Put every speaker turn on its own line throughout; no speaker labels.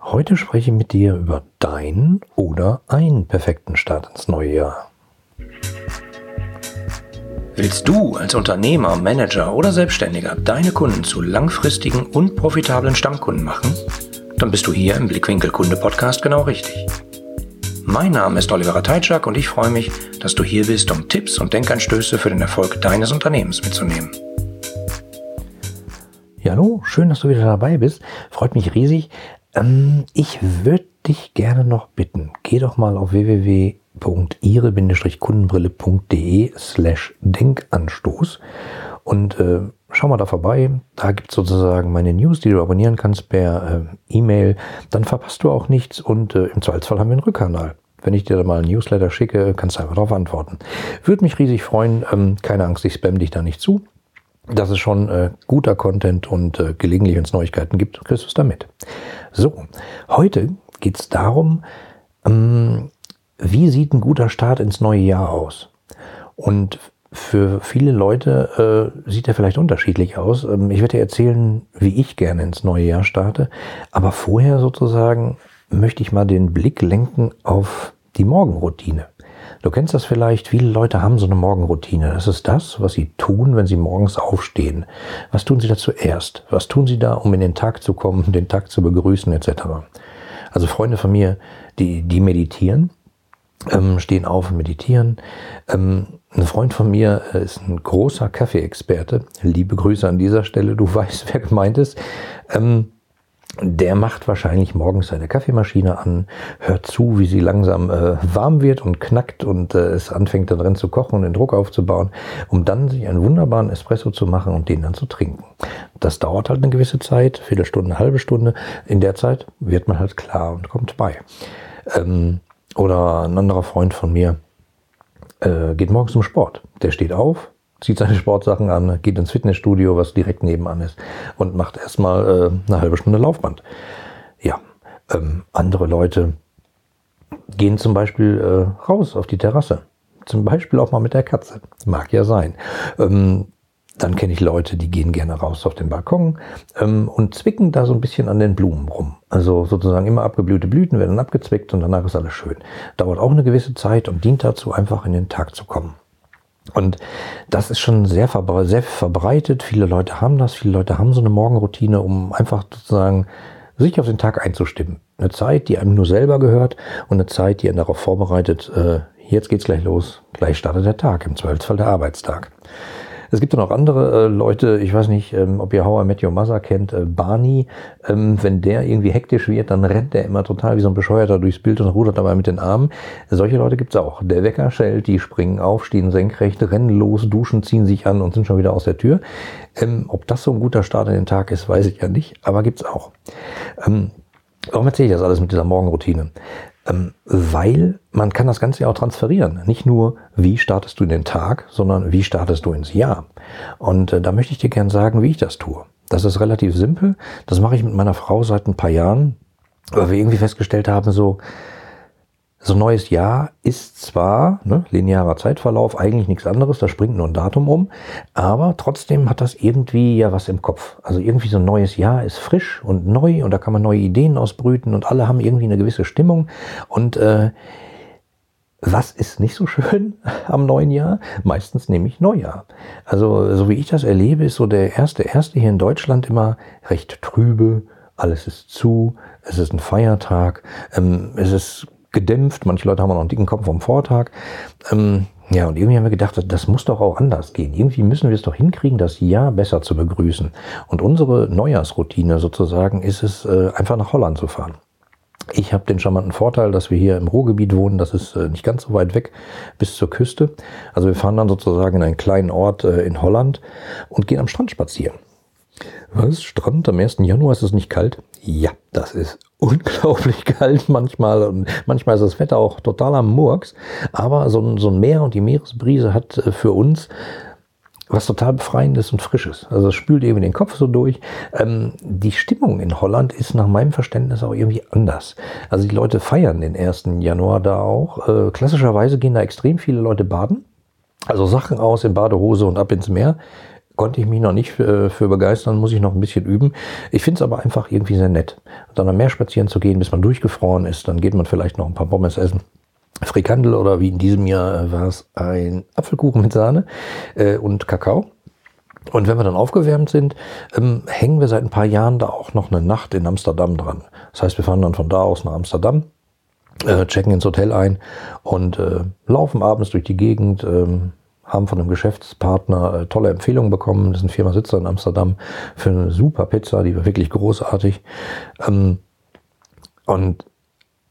Heute spreche ich mit dir über deinen oder einen perfekten Start ins neue Jahr.
Willst du als Unternehmer, Manager oder Selbstständiger deine Kunden zu langfristigen und profitablen Stammkunden machen? Dann bist du hier im Blickwinkel Kunde Podcast genau richtig. Mein Name ist Oliver Teitschak und ich freue mich, dass du hier bist, um Tipps und Denkanstöße für den Erfolg deines Unternehmens mitzunehmen.
Ja, hallo, schön, dass du wieder dabei bist. Freut mich riesig. Ähm, ich würde dich gerne noch bitten, geh doch mal auf www.ihre-kundenbrille.de slash Denkanstoß und äh, schau mal da vorbei. Da gibt es sozusagen meine News, die du abonnieren kannst per äh, E-Mail. Dann verpasst du auch nichts und äh, im Zweifelsfall haben wir einen Rückkanal. Wenn ich dir da mal ein Newsletter schicke, kannst du einfach darauf antworten. Würde mich riesig freuen. Ähm, keine Angst, ich spam dich da nicht zu. Das ist schon äh, guter Content und äh, gelegentlich, wenn es Neuigkeiten gibt, kriegst du es damit. So, heute geht es darum, ähm, wie sieht ein guter Start ins neue Jahr aus? Und für viele Leute äh, sieht er vielleicht unterschiedlich aus. Ähm, ich werde dir erzählen, wie ich gerne ins neue Jahr starte. Aber vorher sozusagen möchte ich mal den Blick lenken auf die Morgenroutine. Du kennst das vielleicht, viele Leute haben so eine Morgenroutine. Das ist das, was sie tun, wenn sie morgens aufstehen. Was tun sie da zuerst? Was tun sie da, um in den Tag zu kommen, den Tag zu begrüßen, etc. Also Freunde von mir, die, die meditieren, ähm, stehen auf und meditieren. Ähm, ein Freund von mir äh, ist ein großer Kaffeeexperte. Liebe Grüße an dieser Stelle, du weißt, wer gemeint ist. Ähm, der macht wahrscheinlich morgens seine Kaffeemaschine an, hört zu, wie sie langsam äh, warm wird und knackt und äh, es anfängt da drin zu kochen und den Druck aufzubauen, um dann sich einen wunderbaren Espresso zu machen und den dann zu trinken. Das dauert halt eine gewisse Zeit, Viertelstunde, eine halbe Stunde. In der Zeit wird man halt klar und kommt bei. Ähm, oder ein anderer Freund von mir äh, geht morgens zum Sport. Der steht auf, zieht seine Sportsachen an, geht ins Fitnessstudio, was direkt nebenan ist, und macht erstmal äh, eine halbe Stunde Laufband. Ja, ähm, andere Leute gehen zum Beispiel äh, raus auf die Terrasse. Zum Beispiel auch mal mit der Katze. Mag ja sein. Ähm, dann kenne ich Leute, die gehen gerne raus auf den Balkon ähm, und zwicken da so ein bisschen an den Blumen rum. Also sozusagen immer abgeblühte Blüten werden abgezwickt und danach ist alles schön. Dauert auch eine gewisse Zeit und dient dazu, einfach in den Tag zu kommen. Und das ist schon sehr, verbre sehr verbreitet. Viele Leute haben das. Viele Leute haben so eine Morgenroutine, um einfach sozusagen sich auf den Tag einzustimmen. Eine Zeit, die einem nur selber gehört und eine Zeit, die einen darauf vorbereitet, äh, jetzt geht's gleich los, gleich startet der Tag, im Zweifelsfall der Arbeitstag. Es gibt ja noch andere äh, Leute, ich weiß nicht, ähm, ob ihr How I Met kennt, äh, Barney. Ähm, wenn der irgendwie hektisch wird, dann rennt der immer total wie so ein Bescheuerter durchs Bild und rudert dabei mit den Armen. Solche Leute gibt's auch. Der Wecker schellt, die springen auf, stehen senkrecht, rennen los, duschen, ziehen sich an und sind schon wieder aus der Tür. Ähm, ob das so ein guter Start in den Tag ist, weiß ich ja nicht, aber gibt's auch. Ähm, Warum erzähle ich das alles mit dieser Morgenroutine? Ähm, weil man kann das Ganze ja auch transferieren. Nicht nur, wie startest du in den Tag, sondern wie startest du ins Jahr. Und äh, da möchte ich dir gern sagen, wie ich das tue. Das ist relativ simpel. Das mache ich mit meiner Frau seit ein paar Jahren, weil wir irgendwie festgestellt haben, so, so ein neues Jahr ist zwar ne, linearer Zeitverlauf eigentlich nichts anderes, da springt nur ein Datum um, aber trotzdem hat das irgendwie ja was im Kopf. Also irgendwie so ein neues Jahr ist frisch und neu und da kann man neue Ideen ausbrüten und alle haben irgendwie eine gewisse Stimmung und äh, was ist nicht so schön am neuen Jahr? Meistens nämlich Neujahr. Also, so wie ich das erlebe, ist so der erste, erste hier in Deutschland immer recht trübe. Alles ist zu. Es ist ein Feiertag. Ähm, es ist gedämpft. Manche Leute haben noch einen dicken Kopf vom Vortag. Ähm, ja, und irgendwie haben wir gedacht, das muss doch auch anders gehen. Irgendwie müssen wir es doch hinkriegen, das Jahr besser zu begrüßen. Und unsere Neujahrsroutine sozusagen ist es, äh, einfach nach Holland zu fahren. Ich habe den charmanten Vorteil, dass wir hier im Ruhrgebiet wohnen. Das ist äh, nicht ganz so weit weg bis zur Küste. Also wir fahren dann sozusagen in einen kleinen Ort äh, in Holland und gehen am Strand spazieren. Was? Strand am 1. Januar ist es nicht kalt? Ja, das ist unglaublich kalt manchmal und manchmal ist das Wetter auch total am Murks. Aber so ein, so ein Meer und die Meeresbrise hat äh, für uns was total befreiendes und frisches. Also es spült irgendwie den Kopf so durch. Ähm, die Stimmung in Holland ist nach meinem Verständnis auch irgendwie anders. Also die Leute feiern den 1. Januar da auch. Äh, klassischerweise gehen da extrem viele Leute baden. Also Sachen aus in Badehose und ab ins Meer konnte ich mich noch nicht für, für begeistern, muss ich noch ein bisschen üben. Ich finde es aber einfach irgendwie sehr nett. dann am Meer spazieren zu gehen, bis man durchgefroren ist, dann geht man vielleicht noch ein paar Pommes essen. Frikandel oder wie in diesem Jahr war es ein Apfelkuchen mit Sahne äh, und Kakao. Und wenn wir dann aufgewärmt sind, ähm, hängen wir seit ein paar Jahren da auch noch eine Nacht in Amsterdam dran. Das heißt, wir fahren dann von da aus nach Amsterdam, äh, checken ins Hotel ein und äh, laufen abends durch die Gegend, ähm, haben von einem Geschäftspartner äh, tolle Empfehlungen bekommen. Das ist ein Firma Sitzer in Amsterdam für eine super Pizza, die war wirklich großartig. Ähm, und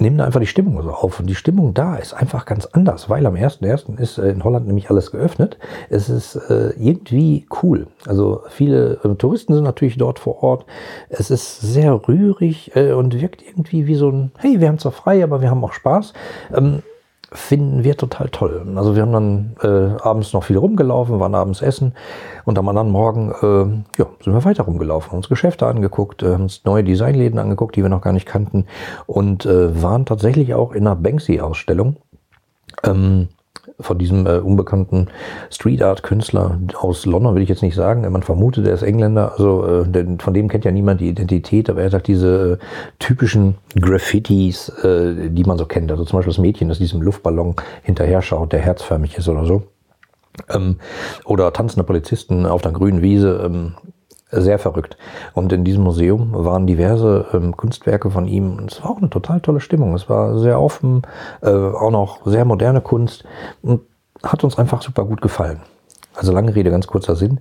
nehmen da einfach die Stimmung so auf. Und die Stimmung da ist einfach ganz anders, weil am 1.1. ist äh, in Holland nämlich alles geöffnet. Es ist äh, irgendwie cool. Also viele äh, Touristen sind natürlich dort vor Ort. Es ist sehr rührig äh, und wirkt irgendwie wie so ein, hey, wir haben zwar frei, aber wir haben auch Spaß. Ähm, finden wir total toll. Also wir haben dann äh, abends noch viel rumgelaufen, waren abends essen und am anderen Morgen äh, ja, sind wir weiter rumgelaufen, uns Geschäfte angeguckt, äh, uns neue Designläden angeguckt, die wir noch gar nicht kannten und äh, waren tatsächlich auch in einer Banksy-Ausstellung. Ähm, von diesem äh, unbekannten Street Art Künstler aus London will ich jetzt nicht sagen. Man vermutet, er ist Engländer. Also äh, denn von dem kennt ja niemand die Identität, aber er sagt diese äh, typischen Graffitis, äh, die man so kennt. Also zum Beispiel das Mädchen, das diesem Luftballon hinterher schaut, der herzförmig ist oder so. Ähm, oder tanzende Polizisten auf der grünen Wiese. Ähm, sehr verrückt. Und in diesem Museum waren diverse ähm, Kunstwerke von ihm. Und es war auch eine total tolle Stimmung. Es war sehr offen, äh, auch noch sehr moderne Kunst und hat uns einfach super gut gefallen. Also lange Rede, ganz kurzer Sinn.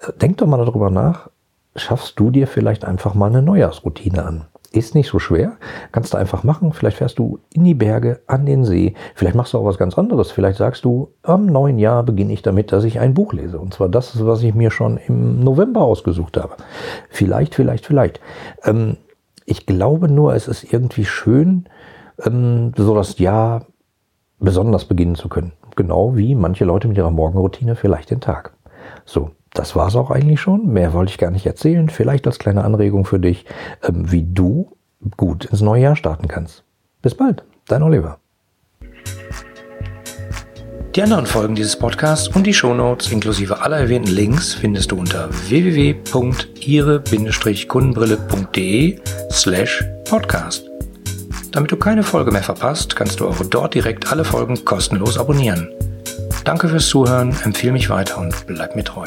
Äh, denk doch mal darüber nach. Schaffst du dir vielleicht einfach mal eine Neujahrsroutine an? Ist nicht so schwer. Kannst du einfach machen. Vielleicht fährst du in die Berge, an den See. Vielleicht machst du auch was ganz anderes. Vielleicht sagst du, am neuen Jahr beginne ich damit, dass ich ein Buch lese. Und zwar das, was ich mir schon im November ausgesucht habe. Vielleicht, vielleicht, vielleicht. Ähm, ich glaube nur, es ist irgendwie schön, ähm, so das Jahr besonders beginnen zu können. Genau wie manche Leute mit ihrer Morgenroutine vielleicht den Tag. So, das war es auch eigentlich schon. Mehr wollte ich gar nicht erzählen. Vielleicht als kleine Anregung für dich, ähm, wie du gut ins neue Jahr starten kannst. Bis bald, dein Oliver.
Die anderen Folgen dieses Podcasts und die Shownotes inklusive aller erwähnten Links findest du unter www.ihre-kundenbrille.de slash podcast. Damit du keine Folge mehr verpasst, kannst du auch dort direkt alle Folgen kostenlos abonnieren. Danke fürs Zuhören, empfehle mich weiter und bleib mir treu.